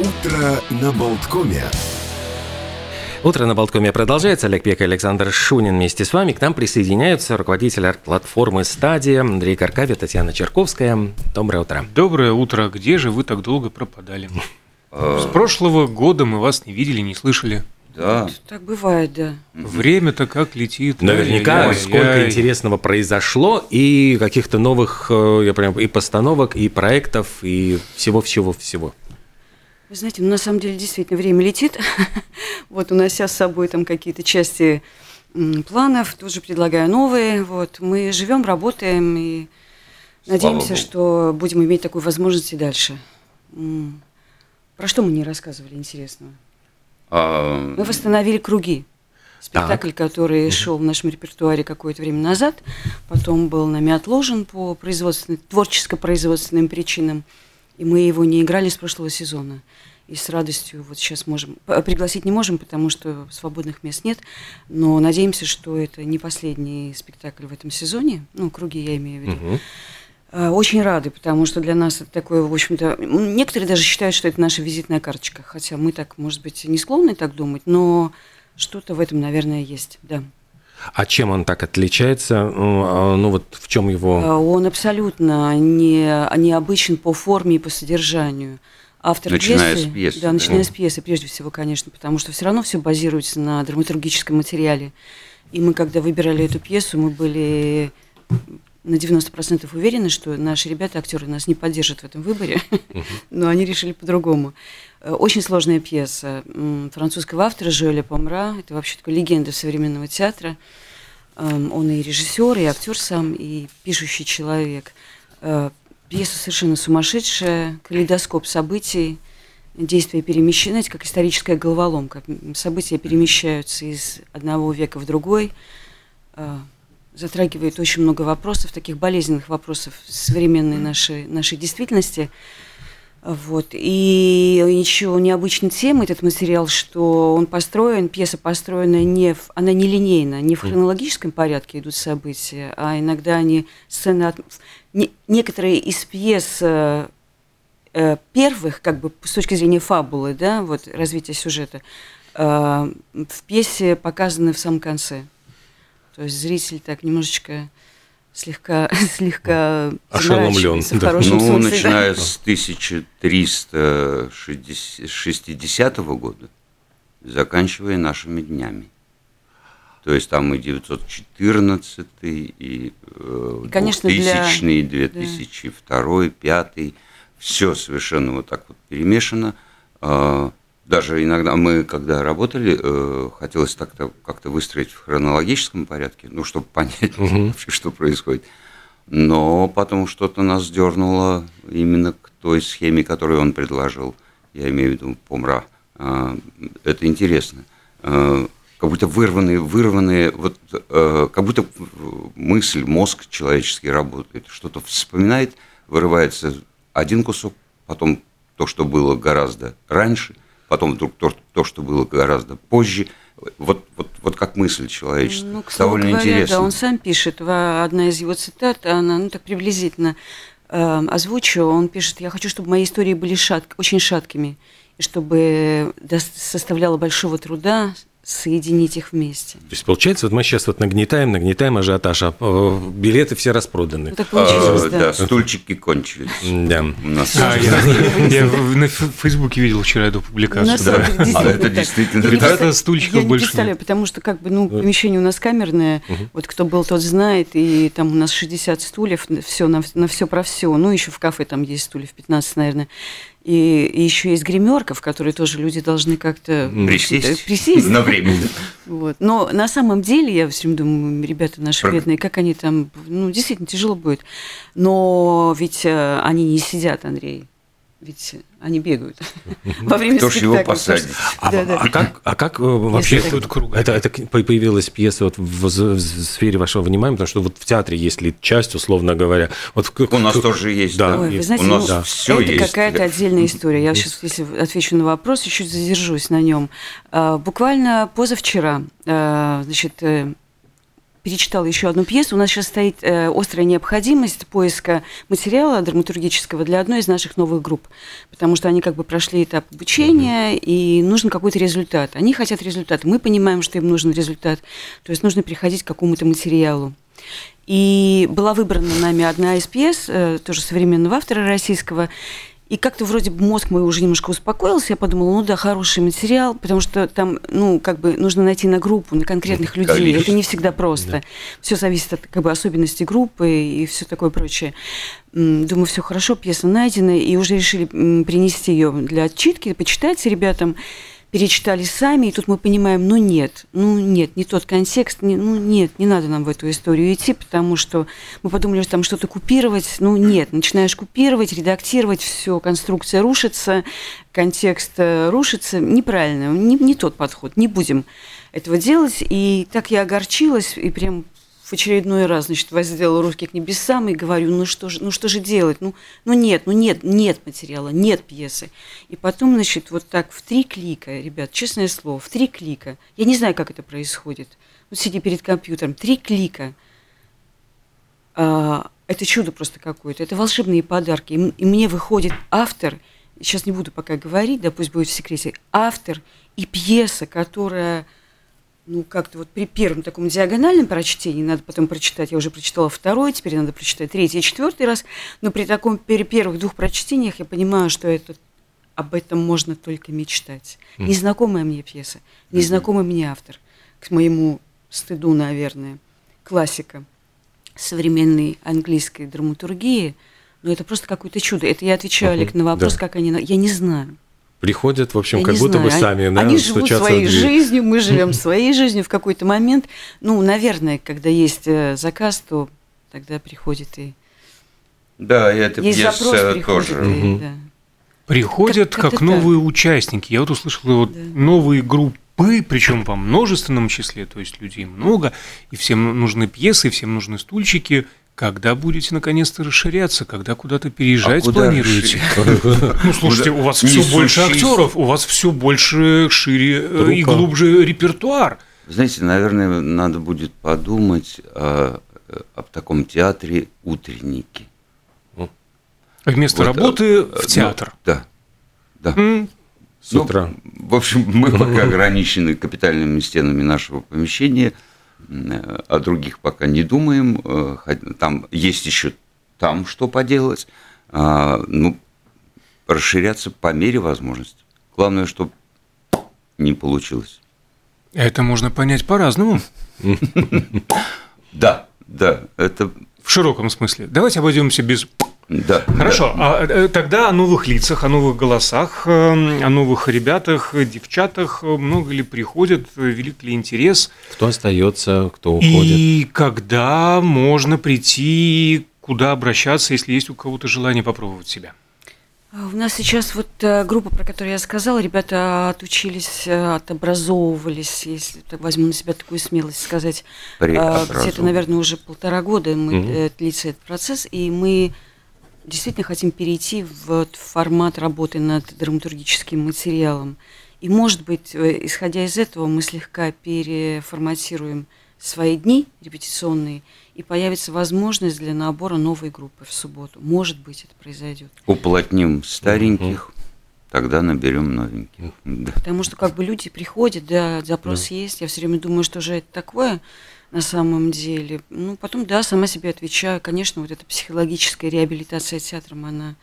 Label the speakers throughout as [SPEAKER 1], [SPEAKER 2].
[SPEAKER 1] Утро на Болткоме.
[SPEAKER 2] Утро на Болткоме продолжается. Олег Пек и Александр Шунин вместе с вами. К нам присоединяются руководитель арт-платформы «Стадия» Андрей Каркави, Татьяна Черковская. Доброе утро.
[SPEAKER 3] Доброе утро. Где же вы так долго пропадали? С прошлого года мы вас не видели, не слышали.
[SPEAKER 4] Да.
[SPEAKER 5] Так бывает, да.
[SPEAKER 3] Время-то как летит.
[SPEAKER 2] Наверняка
[SPEAKER 3] Ай-яй-яй.
[SPEAKER 2] сколько интересного произошло и каких-то новых э, я прям, и постановок, и проектов, и всего-всего-всего.
[SPEAKER 5] Вы знаете, ну, на самом деле действительно время летит. вот унося с собой там какие-то части планов, тут же предлагаю новые. Вот мы живем, работаем и
[SPEAKER 4] Слава
[SPEAKER 5] надеемся,
[SPEAKER 4] Богу.
[SPEAKER 5] что будем иметь такую возможность и дальше. Про что мы не рассказывали интересного?
[SPEAKER 4] А,
[SPEAKER 5] Мы восстановили круги. Спектакль, который шел в нашем репертуаре какое-то время назад, потом был нами отложен по производственным, творческо-производственным причинам, и мы его не играли с прошлого сезона. И с радостью вот сейчас можем, пригласить не можем, потому что свободных мест нет, но надеемся, что это не последний спектакль в этом сезоне, ну, круги я имею в виду. Э, Очень рады, потому что для нас это такое, в общем-то, некоторые даже считают, что это наша визитная карточка, хотя мы так, может быть, не склонны так думать, но что-то в этом, наверное, есть, да.
[SPEAKER 2] А чем он так отличается? Ну, а, Ну вот в чем его...
[SPEAKER 5] Он абсолютно не, необычен по форме и по содержанию. Автор
[SPEAKER 4] Начиная
[SPEAKER 5] пьесы,
[SPEAKER 4] с пьесы,
[SPEAKER 5] да,
[SPEAKER 4] да.
[SPEAKER 5] начиная с пьесы, прежде всего, конечно, потому что все равно все базируется на драматургическом материале. И мы, когда выбирали эту пьесу, мы были на 90% уверены, что наши ребята, актеры, нас не поддержат в этом выборе, но они решили по-другому. Э, Очень сложная пьеса французского автора Жоэля Помра. Это вообще такая легенда современного театра. Эм, Он и режиссер, и актер сам, и пишущий человек. Э, Пьеса совершенно сумасшедшая, калейдоскоп событий, действия перемещены, знаете, как историческая головоломка. События перемещаются из одного века в другой, э, затрагивает очень много вопросов, таких болезненных вопросов современной нашей, нашей действительности. Вот. И еще необычной темой этот материал, что он построен, пьеса построена не в, она не линейна, не в хронологическом порядке идут события, а иногда они сцены от, не- некоторые из пьес э, э, первых, как бы с точки зрения фабулы, да, вот развития сюжета, э, в пьесе показаны в самом конце. То есть зритель так немножечко слегка, слегка
[SPEAKER 2] Ошеломлен, да.
[SPEAKER 4] ну,
[SPEAKER 5] смысле, да.
[SPEAKER 4] начиная с 1360 года, заканчивая нашими днями. То есть там и 914, и, э,
[SPEAKER 5] И, конечно, для-
[SPEAKER 4] 2000, и 2002, 2005, все совершенно вот так вот перемешано. А, Даже иногда мы, когда работали, э, хотелось так-то как-то выстроить в хронологическом порядке, ну, чтобы понять вообще, что происходит. Но потом что-то нас дернуло именно к той схеме, которую он предложил. Я имею в виду Помра. А, Это интересно. А, Как будто вырванные, вырванные, вот, э, как будто мысль, мозг человеческий работает, что-то вспоминает, вырывается один кусок, потом то, что было гораздо раньше, потом вдруг то, то что было гораздо позже. Вот, вот, вот как мысль человеческая.
[SPEAKER 5] Ну, к слову
[SPEAKER 4] Довольно
[SPEAKER 5] говоря,
[SPEAKER 4] интересно.
[SPEAKER 5] да, он сам пишет, одна из его цитат, она, ну, так приблизительно э, озвучу, он пишет, я хочу, чтобы мои истории были шат- очень шаткими, и чтобы составляло большого труда соединить их вместе.
[SPEAKER 2] То есть получается, вот мы сейчас вот нагнетаем, нагнетаем ажиотаж, а э, билеты все распроданы.
[SPEAKER 5] Ну, так получилось,
[SPEAKER 4] А,
[SPEAKER 5] да.
[SPEAKER 4] да, стульчики кончились.
[SPEAKER 2] Да.
[SPEAKER 4] У нас
[SPEAKER 3] А, я, я на Фейсбуке видел вчера эту публикацию. да.
[SPEAKER 5] это действительно
[SPEAKER 4] А это
[SPEAKER 5] так.
[SPEAKER 4] действительно
[SPEAKER 5] Я не
[SPEAKER 4] так.
[SPEAKER 3] Ребята,
[SPEAKER 5] представ-
[SPEAKER 3] стульчиков
[SPEAKER 5] Я не
[SPEAKER 3] больше
[SPEAKER 5] представляю, потому что как бы, ну, помещение у нас камерное, вот кто был, тот знает, и там у нас 60 стульев, все на, на все про все. Ну, еще в кафе там есть стульев 15, наверное. И, и еще есть гримерка, в которой тоже люди должны как-то
[SPEAKER 4] Присесть.
[SPEAKER 5] присесть.
[SPEAKER 4] На время.
[SPEAKER 5] Вот. Но на самом деле, я все время думаю, ребята наши
[SPEAKER 4] Про-
[SPEAKER 5] бедные, как они там, ну, действительно тяжело будет. Но ведь э, они не сидят, Андрей. Ведь они бегают во время
[SPEAKER 4] Кто ж его
[SPEAKER 5] спектакля.
[SPEAKER 4] посадит?
[SPEAKER 2] А,
[SPEAKER 5] Да, да.
[SPEAKER 2] а как, а как э, вообще
[SPEAKER 5] Если
[SPEAKER 2] это, это, это появилась пьеса вот в, з- в сфере вашего внимания, потому что вот в театре есть ли часть, условно говоря. Вот в-
[SPEAKER 4] У нас тоже есть,
[SPEAKER 2] Да.
[SPEAKER 5] Ой, вы
[SPEAKER 2] есть.
[SPEAKER 5] знаете,
[SPEAKER 4] У нас
[SPEAKER 5] ну,
[SPEAKER 4] всё
[SPEAKER 5] это
[SPEAKER 4] есть.
[SPEAKER 5] какая-то отдельная история. Я сейчас, если отвечу на вопрос, чуть-чуть задержусь на нем. А, Буквально позавчера, а, значит, э, перечитала еще одну пьесу. У нас сейчас стоит э, острая необходимость поиска материала драматургического для одной из наших новых групп, потому что они как бы прошли этап обучения, mm-hmm. и нужен какой-то результат. Они хотят результат, мы понимаем, что им нужен результат, то есть нужно приходить к какому-то материалу. И была выбрана нами одна из пьес, э, тоже современного автора российского, и как-то вроде бы мозг мой уже немножко успокоился, я подумала, ну да, хороший материал, потому что там, ну, как бы нужно найти на группу, на конкретных людей. Количество. Это не всегда просто. Да. Все зависит от как бы особенностей группы и все такое прочее. Думаю, все хорошо, пьеса найдена, и уже решили принести ее для отчитки, почитать ребятам перечитали сами, и тут мы понимаем, ну нет, ну нет, не тот контекст, не, ну нет, не надо нам в эту историю идти, потому что мы подумали, что там что-то купировать, ну нет, начинаешь купировать, редактировать, все, конструкция рушится, контекст э, рушится, неправильно, не, не тот подход, не будем этого делать, и так я огорчилась, и прям в очередной раз, значит, воздела руки к небесам и говорю, ну что же, ну что же делать? Ну, ну нет, ну нет, нет материала, нет пьесы. И потом, значит, вот так в три клика, ребят, честное слово, в три клика. Я не знаю, как это происходит. Вот сиди перед компьютером, три клика. А, это чудо просто какое-то, это волшебные подарки. И, и мне выходит автор, сейчас не буду пока говорить, да пусть будет в секрете, автор и пьеса, которая ну, как-то вот при первом таком диагональном прочтении, надо потом прочитать, я уже прочитала второй, теперь надо прочитать третий и четвертый раз, но при таком при первых двух прочтениях я понимаю, что это, об этом можно только мечтать. Mm. Незнакомая мне пьеса, незнакомый мне автор, к моему стыду, наверное, классика современной английской драматургии, но это просто какое-то чудо. Это я отвечаю, Олег, на вопрос, да. как они... Я не знаю
[SPEAKER 2] приходят, в общем, Я как будто знаю. бы сами,
[SPEAKER 5] они, да, Они живут своей жизнью, мы живем своей жизнью в какой-то момент. Ну, наверное, когда есть э, заказ, то тогда приходит и...
[SPEAKER 4] Да, и это есть запрос, приходит тоже. И,
[SPEAKER 3] угу. да. Приходят как, как новые так. участники. Я вот услышал вот да. новые группы, причем во множественном числе, то есть людей много, и всем нужны пьесы, всем нужны стульчики – когда будете наконец-то расширяться? Когда куда-то переезжать а планируете? Ну, слушайте, у вас все больше актеров, у вас все больше шире э, и глубже репертуар.
[SPEAKER 4] Знаете, наверное, надо будет подумать о, об таком театре утренники.
[SPEAKER 3] Вместо работы э, в ну, театр.
[SPEAKER 4] Ну, да. Да. Mm. С ну, утра. В общем, мы пока ограничены капитальными стенами нашего помещения – о других пока не думаем. Э, там есть еще там что поделать. А, ну, расширяться по мере возможности. Главное, чтобы не получилось.
[SPEAKER 3] Это можно понять по-разному.
[SPEAKER 4] Да, да, это...
[SPEAKER 3] В широком смысле. Давайте обойдемся без
[SPEAKER 4] да.
[SPEAKER 3] Хорошо. Да. А э, тогда о новых лицах, о новых голосах, эм, о новых ребятах, девчатах много ли приходят, велик ли интерес?
[SPEAKER 2] Кто остается, кто уходит?
[SPEAKER 3] И когда можно прийти, куда обращаться, если есть у кого-то желание попробовать себя?
[SPEAKER 5] А у нас сейчас вот э, группа, про которую я сказала, ребята отучились, э, отобразовывались, если так возьму на себя такую смелость сказать. Где-то, наверное, уже полтора года мы, угу. длится этот процесс, и мы действительно хотим перейти в формат работы над драматургическим материалом. И, может быть, э, исходя из этого, мы слегка переформатируем свои дни репетиционные, и появится возможность для набора новой группы в субботу. Может быть, это произойдет.
[SPEAKER 4] Уплотним стареньких, угу. тогда наберем новеньких.
[SPEAKER 5] Да. Потому что как бы люди приходят, да, запрос да. есть. Я все время думаю, что же это такое на самом деле. Ну, потом, да, сама себе отвечаю. Конечно, вот эта психологическая реабилитация театром, она,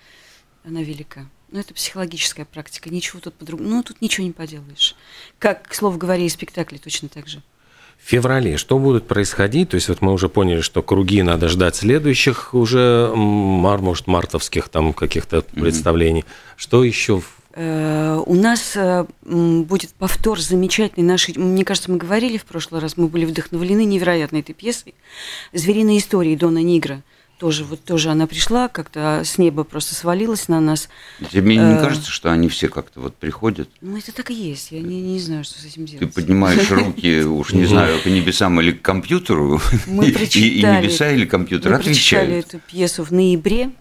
[SPEAKER 5] она велика. Но это психологическая практика, ничего тут по-другому. Ну, тут ничего не поделаешь. Как, к слову говоря, и спектакли точно так же.
[SPEAKER 2] В феврале что будет происходить? То есть вот мы уже поняли, что круги надо ждать следующих уже, может, мартовских там каких-то mm-hmm. представлений. Что еще
[SPEAKER 5] у нас э, будет повтор замечательной нашей, мне кажется, мы говорили в прошлый раз, мы были вдохновлены невероятной этой пьесой «Звериные истории» Дона Нигра. Тоже, вот тоже она пришла, как-то с неба просто свалилась на нас.
[SPEAKER 4] Тебе не э, кажется, что они все как-то вот приходят?
[SPEAKER 5] Ну, это так и есть. Я не, не знаю, что с этим делать.
[SPEAKER 4] Ты поднимаешь руки, уж не знаю, к небесам или к компьютеру,
[SPEAKER 5] мы
[SPEAKER 4] и небеса или компьютер отвечают. Мы
[SPEAKER 5] прочитали эту пьесу в ноябре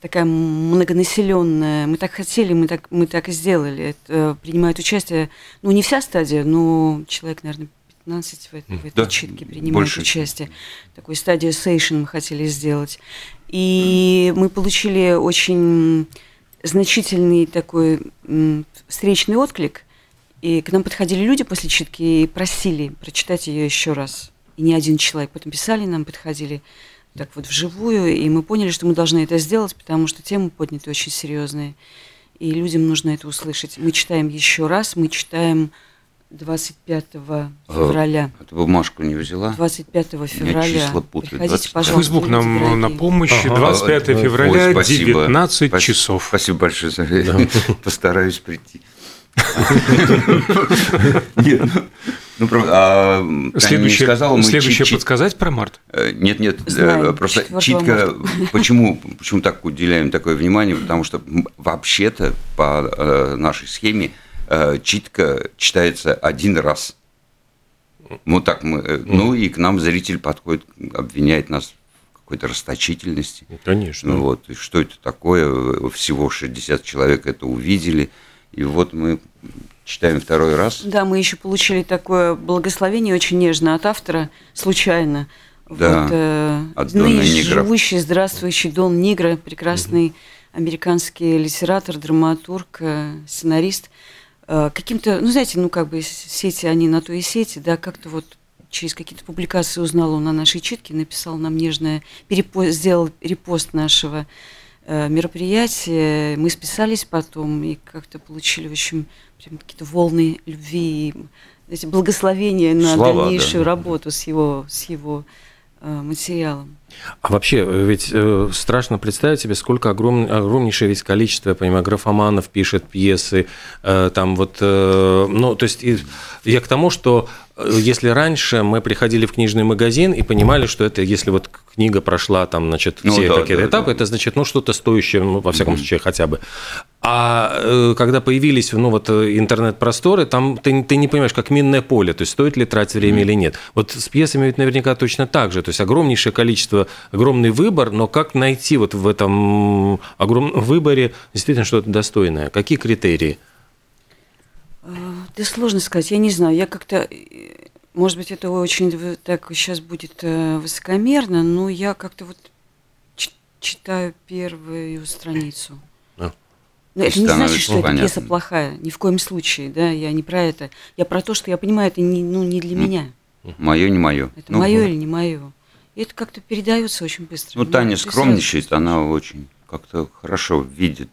[SPEAKER 5] такая многонаселенная. Мы так хотели, мы так, мы так и сделали. Это, принимает участие, ну, не вся стадия, но человек, наверное, 15 в этой, в этой да, читке принимают больше. участие. Такой стадию сейшн мы хотели сделать. И мы получили очень значительный такой встречный отклик. И к нам подходили люди после читки и просили прочитать ее еще раз. И не один человек. Потом писали нам, подходили так вот вживую, и мы поняли, что мы должны это сделать, потому что темы подняты очень серьезные, и людям нужно это услышать. Мы читаем еще раз, мы читаем 25 февраля.
[SPEAKER 4] А, ты бумажку не взяла?
[SPEAKER 5] 25 февраля.
[SPEAKER 4] числа путают.
[SPEAKER 5] Приходите,
[SPEAKER 3] 20... пожалуйста. Фейсбук нам дорогие. на помощь. Ага. 25 февраля, Ой, 19 спасибо. часов.
[SPEAKER 4] Спасибо большое за да. Постараюсь прийти. Нет, ну, а,
[SPEAKER 3] следующее, сказала, мы следующее чит, подсказать про март?
[SPEAKER 4] Э, нет, нет, э, Знаем, просто читка. Почему, почему так уделяем такое внимание? Потому что вообще-то по э, нашей схеме читка читается один раз. Вот так мы. Ну и к нам зритель подходит, обвиняет нас в какой-то расточительности.
[SPEAKER 3] Конечно.
[SPEAKER 4] Ну, вот, и что это такое? Всего 60 человек это увидели. И вот мы читаем второй раз.
[SPEAKER 5] Да, мы еще получили такое благословение очень нежно от автора, случайно.
[SPEAKER 4] Да, вот,
[SPEAKER 5] э, от ныне живущий, здравствующий Дон Нигра, прекрасный угу. американский литератор, драматург, э, сценарист. Э, каким-то, ну, знаете, ну, как бы сети, они на то и сети, да, как-то вот через какие-то публикации узнал он о нашей читке, написал нам нежное, перепост, сделал репост нашего мероприятие. Мы списались потом и как-то получили, в общем, какие-то волны любви эти благословения на Слава, дальнейшую да. работу с его, с его э, материалом.
[SPEAKER 2] А вообще, э, ведь э, страшно представить себе, сколько огром, огромнейшее ведь количество, я понимаю, графоманов пишет пьесы, э, там вот, э, ну, то есть я к тому, что э, если раньше мы приходили в книжный магазин и понимали, что это, если вот книга прошла там, значит, ну все ну, да, какие-то да, этапы, да. это значит, ну, что-то стоящее, ну, во всяком mm-hmm. случае, хотя бы. А э, когда появились ну, вот, интернет-просторы, там ты, ты не понимаешь, как минное поле, то есть стоит ли тратить время mm-hmm. или нет. Вот с пьесами ведь наверняка точно так же. То есть огромнейшее количество, огромный выбор, но как найти вот в этом огромном выборе действительно что-то достойное? Какие критерии?
[SPEAKER 5] Да сложно сказать, я не знаю. Я как-то может быть, это очень так сейчас будет э, высокомерно, но я как-то вот читаю первую страницу. А. Но это не значит, что понятно. эта пьеса плохая, ни в коем случае, да, я не про это. Я про то, что я понимаю, это не, ну, не для меня.
[SPEAKER 4] Мое, не мое.
[SPEAKER 5] Это ну, мое или не мое. И это как-то передается очень быстро.
[SPEAKER 4] Ну, Таня скромничает, она очень как-то хорошо видит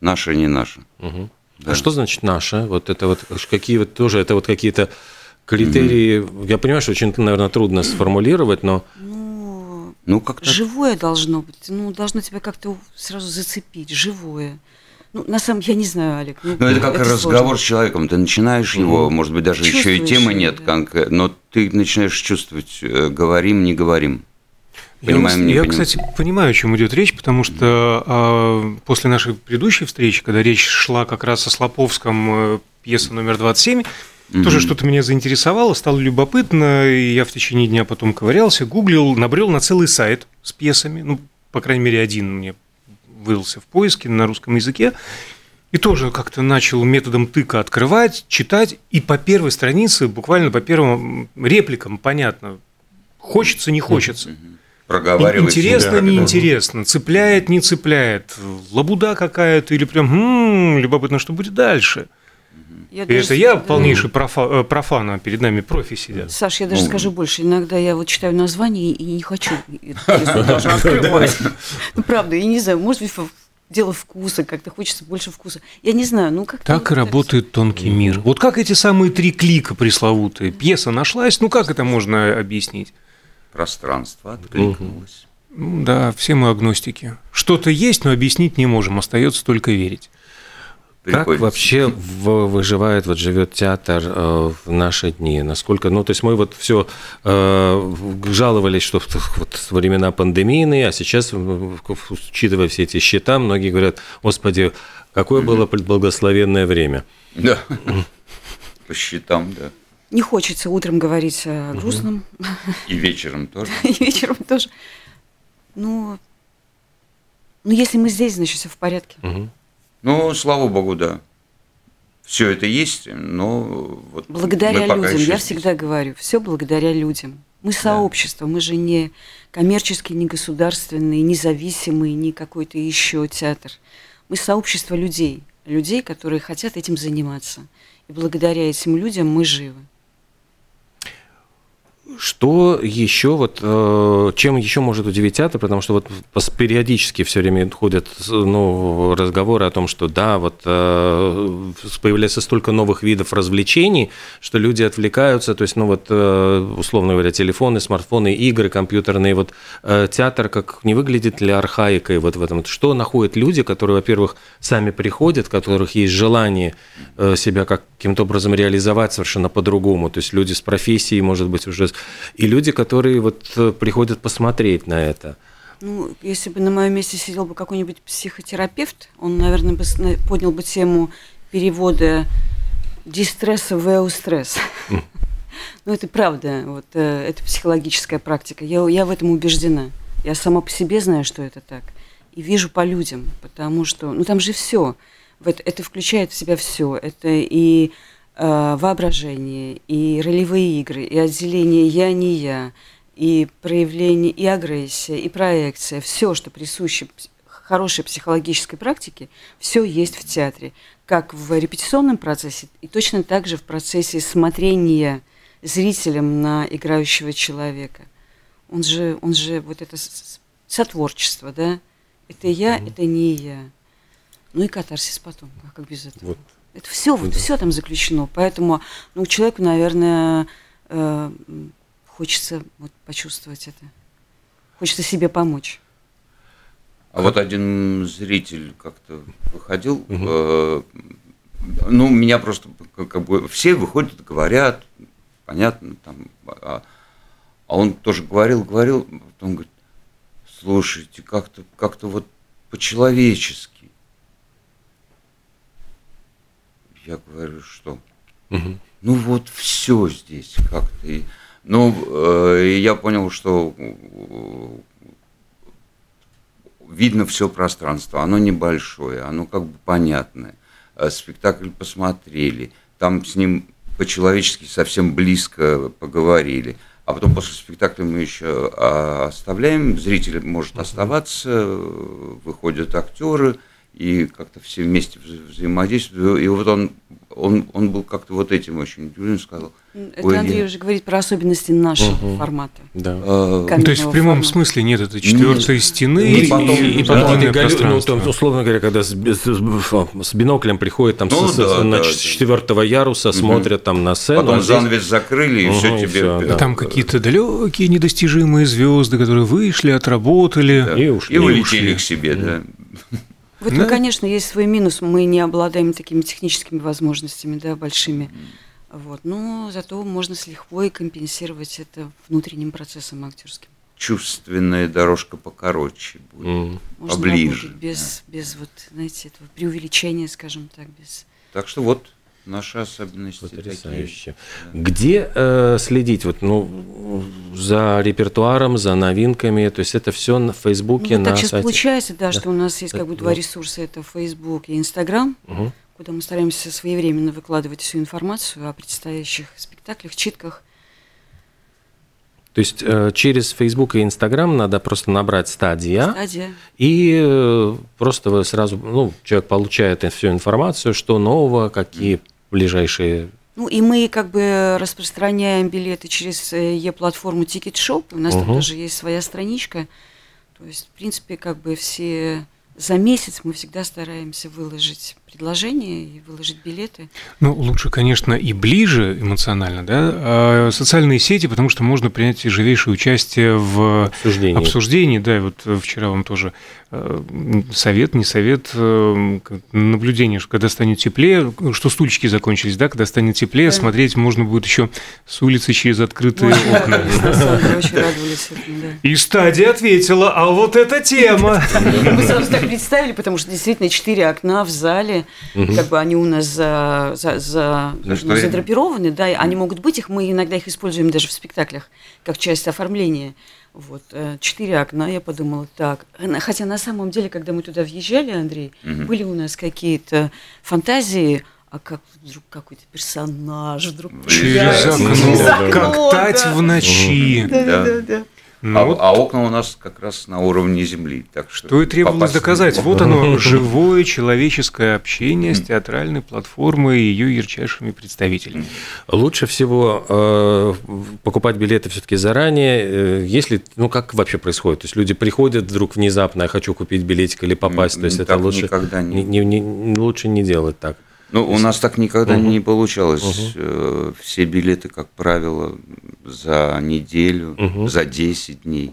[SPEAKER 4] наше, не наше.
[SPEAKER 2] Угу. Да. А что значит наше? Вот это вот какие вот тоже это вот какие-то Критерии, mm-hmm. я понимаю, что очень, наверное, трудно сформулировать, но...
[SPEAKER 5] Ну, ну как-то... Живое должно быть. Ну, должно тебя как-то сразу зацепить, живое. Ну, на самом деле, я не знаю, Олег.
[SPEAKER 4] Ну, ну это как это разговор сложно. с человеком. Ты начинаешь его, mm-hmm. может быть, даже еще и темы нет, да. как, но ты начинаешь чувствовать, э, говорим, не говорим.
[SPEAKER 3] Понимаем, я, не я кстати, понимаю, о чем идет речь, потому что а, после нашей предыдущей встречи, когда речь шла как раз о Слоповском э, пьеса номер 27, Mm-hmm. Тоже что-то меня заинтересовало, стало любопытно, и я в течение дня потом ковырялся, гуглил, набрел на целый сайт с пьесами, ну, по крайней мере, один мне выдался в поиске на русском языке, и тоже как-то начал методом тыка открывать, читать, и по первой странице, буквально по первым репликам понятно, хочется, не хочется.
[SPEAKER 4] Проговаривать.
[SPEAKER 3] Интересно, неинтересно, цепляет, не цепляет, лабуда какая-то, или прям, м-м, любопытно, что будет дальше – я и это я полнейший профа, э, профан, а перед нами профи сидят.
[SPEAKER 5] Саш, я даже ну, скажу больше. Иногда я вот читаю название и не хочу открывать. Ну, правда, я не знаю, может быть, дело вкуса, как-то хочется больше вкуса. Я не знаю, ну как
[SPEAKER 3] Так и работает тонкий мир. Вот как эти самые три клика пресловутые? Пьеса нашлась, ну как это можно объяснить?
[SPEAKER 4] Пространство откликнулось.
[SPEAKER 3] Да, все мы агностики. Что-то есть, но объяснить не можем, остается только верить.
[SPEAKER 2] Как вообще в, выживает, вот живет театр э, в наши дни? Насколько, ну, то есть мы вот все э, жаловались, что вот времена пандемийные, а сейчас, учитывая все эти счета, многие говорят, господи, какое было благословенное время.
[SPEAKER 4] Да, по счетам, да.
[SPEAKER 5] Не хочется утром говорить о грустном.
[SPEAKER 4] И вечером тоже.
[SPEAKER 5] И вечером тоже. Ну, ну, если мы здесь, значит, все в порядке.
[SPEAKER 4] Ну, слава богу, да. все это есть, но вот
[SPEAKER 5] благодаря людям. Я всегда говорю, все благодаря людям. Мы сообщество, да. мы же не коммерческий, не государственный, независимый, не какой-то еще театр. Мы сообщество людей, людей, которые хотят этим заниматься. И благодаря этим людям мы живы.
[SPEAKER 2] Что еще, вот, э, чем еще может удивить театр, потому что вот периодически все время ходят ну, разговоры о том, что да, вот э, появляется столько новых видов развлечений, что люди отвлекаются, то есть, ну вот, э, условно говоря, телефоны, смартфоны, игры компьютерные, вот театр как не выглядит ли архаикой вот в этом? Что находят люди, которые, во-первых, сами приходят, у которых есть желание себя каким-то образом реализовать совершенно по-другому, то есть люди с профессией, может быть, уже и люди, которые вот э, приходят посмотреть на это.
[SPEAKER 5] Ну, если бы на моем месте сидел бы какой-нибудь психотерапевт, он, наверное, бы поднял бы тему перевода дистресса в эустресс. Ну, это правда, вот, э, это психологическая практика. Я, я в этом убеждена. Я сама по себе знаю, что это так. И вижу по людям, потому что, ну, там же все. Это, это включает в себя все. Это и воображение, и ролевые игры, и отделение «я не я», и проявление, и агрессия, и проекция, все, что присуще хорошей психологической практике, все есть в театре, как в репетиционном процессе, и точно так же в процессе смотрения зрителем на играющего человека. Он же, он же вот это сотворчество, да? Это я, mm-hmm. это не я. Ну и катарсис потом, а как без этого? Вот это все, вот, все там заключено. Поэтому ну, человеку, наверное, э, хочется вот, почувствовать это. Хочется себе помочь.
[SPEAKER 4] А вот один зритель как-то выходил, угу. э, ну, меня просто как бы все выходят, говорят, понятно, там, а, а он тоже говорил, говорил, потом говорит, слушайте, как-то как вот по-человечески Я говорю, что? Угу. Ну вот все здесь как-то. Ну, э, я понял, что э, видно все пространство, оно небольшое, оно как бы понятное. Э, спектакль посмотрели, там с ним по-человечески совсем близко поговорили. А потом после спектакля мы еще а, оставляем, зритель может оставаться, выходят актеры – и как-то все вместе взаимодействуют. И вот он, он, он был как-то вот этим очень удивлен, сказал.
[SPEAKER 5] Это Андрей я... уже говорит про особенности нашего угу. формата.
[SPEAKER 3] Да. А, то есть в прямом формата. смысле нет этой четвертой нет. стены
[SPEAKER 2] и, потом, и, и да, ну, там, условно говоря, когда с, с, с биноклем приходят там ну, с, да, на да, четвертого яруса, угу. смотрят там на сцену.
[SPEAKER 4] Потом а здесь... занавес закрыли и угу, все тебе. Все,
[SPEAKER 3] да. Там какие-то далекие недостижимые звезды, которые вышли, отработали
[SPEAKER 4] да. и ушли. И улетели и ушли. к себе, да.
[SPEAKER 5] В этом, да? конечно, есть свой минус. Мы не обладаем такими техническими возможностями, да, большими. Вот. Но зато можно с лихвой компенсировать это внутренним процессом актерским.
[SPEAKER 4] Чувственная дорожка покороче будет, mm. поближе.
[SPEAKER 5] Можно без, да. без вот, знаете, этого преувеличения, скажем так, без.
[SPEAKER 4] Так что вот Наши особенности
[SPEAKER 2] Потрясающе. Такие. Где э, следить вот, ну, за репертуаром, за новинками? То есть это все на Фейсбуке, ну,
[SPEAKER 5] на так
[SPEAKER 2] сейчас
[SPEAKER 5] сайте? получается, да, да, что у нас есть как бы два ресурса. Это Фейсбук и Инстаграм, угу. куда мы стараемся своевременно выкладывать всю информацию о предстоящих спектаклях, читках.
[SPEAKER 2] То есть э, через Facebook и Instagram надо просто набрать стадия,
[SPEAKER 5] стадия.
[SPEAKER 2] и э, просто вы сразу, ну, человек получает всю информацию, что нового, какие ближайшие
[SPEAKER 5] ну и мы как бы распространяем билеты через э, e-платформу Ticket Shop. У нас угу. там тоже есть своя страничка. То есть, в принципе, как бы все за месяц мы всегда стараемся выложить предложения и выложить билеты.
[SPEAKER 3] Ну, лучше, конечно, и ближе эмоционально, да, а социальные сети, потому что можно принять живейшее участие в обсуждении. обсуждении да, и вот вчера вам тоже э, совет, не совет, э, наблюдение, что когда станет теплее, что стульчики закончились, да, когда станет теплее, да. смотреть можно будет еще с улицы через открытые Ой, окна. Очень радовались этому, да. И стадия ответила, а вот эта тема.
[SPEAKER 5] Мы сразу так представили, потому что действительно четыре окна в зале, угу. как бы они у нас за, за, за, ну, задрапированы, да, они могут быть их, мы иногда их используем даже в спектаклях, как часть оформления. Вот, э, четыре окна, я подумала, так. Хотя на самом деле, когда мы туда въезжали, Андрей, угу. были у нас какие-то фантазии а как вдруг какой-то персонаж вдруг
[SPEAKER 3] через окно, как тать в ночи.
[SPEAKER 5] Да, да, да. да.
[SPEAKER 4] Ну, а, вот, а окна у нас как раз на уровне земли. Так что,
[SPEAKER 3] что и требовалось доказать. Вот оно, живое человеческое общение с театральной платформой и ее ярчайшими представителями.
[SPEAKER 2] Лучше всего э, покупать билеты все-таки заранее. Э, если, ну как вообще происходит? То есть люди приходят вдруг внезапно, я хочу купить билетик или попасть. То есть это лучше, никогда не... Не, не, не, лучше не делать так.
[SPEAKER 4] Ну, у нас так никогда угу. не получалось. Угу. Все билеты, как правило, за неделю, угу. за 10 дней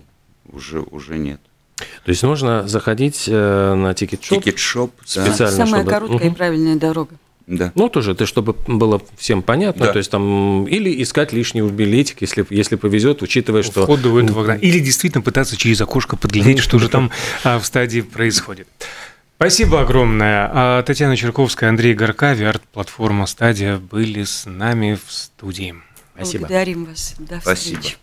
[SPEAKER 4] уже, уже нет.
[SPEAKER 2] То есть нужно заходить э, на ticket
[SPEAKER 4] shop?
[SPEAKER 2] Ticket shop, специально, да.
[SPEAKER 5] Самая чтобы... короткая угу. и правильная дорога.
[SPEAKER 2] Да. Ну, тоже, это чтобы было всем понятно, да. то есть там, или искать лишний билетик, если, если повезет, учитывая, что...
[SPEAKER 3] Вход в этого Или действительно пытаться через окошко подглядеть, что же там а, в стадии происходит. Спасибо огромное. А, Татьяна Черковская, Андрей Горкави, арт-платформа «Стадия» были с нами в студии.
[SPEAKER 5] Спасибо. Благодарим вас. До встречи. Спасибо.